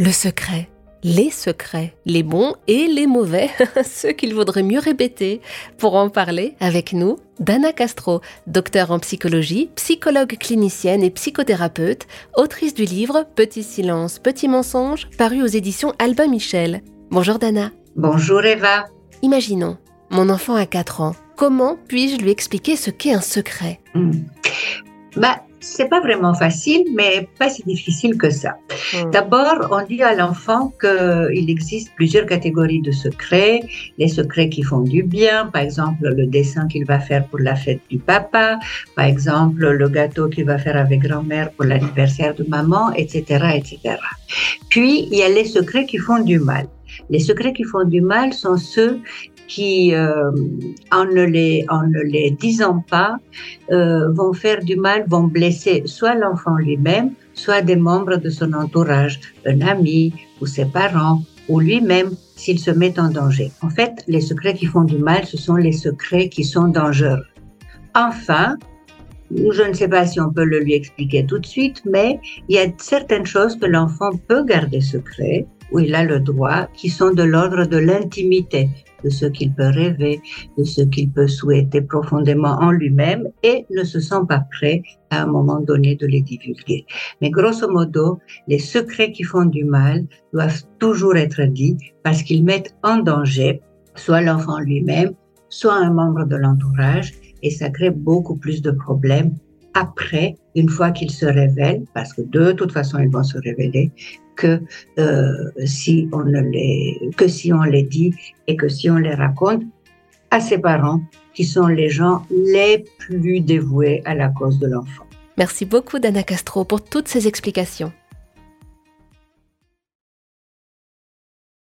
Le secret, les secrets, les bons et les mauvais, ceux qu'il vaudrait mieux répéter. Pour en parler avec nous, Dana Castro, docteur en psychologie, psychologue clinicienne et psychothérapeute, autrice du livre Petit silence, petit mensonge, paru aux éditions Albin Michel. Bonjour Dana. Bonjour Eva. Imaginons, mon enfant a 4 ans. Comment puis-je lui expliquer ce qu'est un secret? Hmm. Bah, c'est pas vraiment facile, mais pas si difficile que ça. Hmm. D'abord, on dit à l'enfant qu'il existe plusieurs catégories de secrets. Les secrets qui font du bien, par exemple le dessin qu'il va faire pour la fête du papa, par exemple le gâteau qu'il va faire avec grand-mère pour l'anniversaire de maman, etc., etc. Puis, il y a les secrets qui font du mal. Les secrets qui font du mal sont ceux qui, euh, en, ne les, en ne les disant pas, euh, vont faire du mal, vont blesser soit l'enfant lui-même, soit des membres de son entourage, un ami ou ses parents ou lui-même s'il se met en danger. En fait, les secrets qui font du mal, ce sont les secrets qui sont dangereux. Enfin, je ne sais pas si on peut le lui expliquer tout de suite, mais il y a certaines choses que l'enfant peut garder secret, où il a le droit, qui sont de l'ordre de l'intimité, de ce qu'il peut rêver, de ce qu'il peut souhaiter profondément en lui-même et ne se sent pas prêt à un moment donné de les divulguer. Mais grosso modo, les secrets qui font du mal doivent toujours être dits parce qu'ils mettent en danger soit l'enfant lui-même, soit un membre de l'entourage et ça crée beaucoup plus de problèmes après, une fois qu'ils se révèlent, parce que de toute façon ils vont se révéler, que euh, si on les que si on les dit et que si on les raconte à ses parents qui sont les gens les plus dévoués à la cause de l'enfant. Merci beaucoup Dana Castro pour toutes ces explications.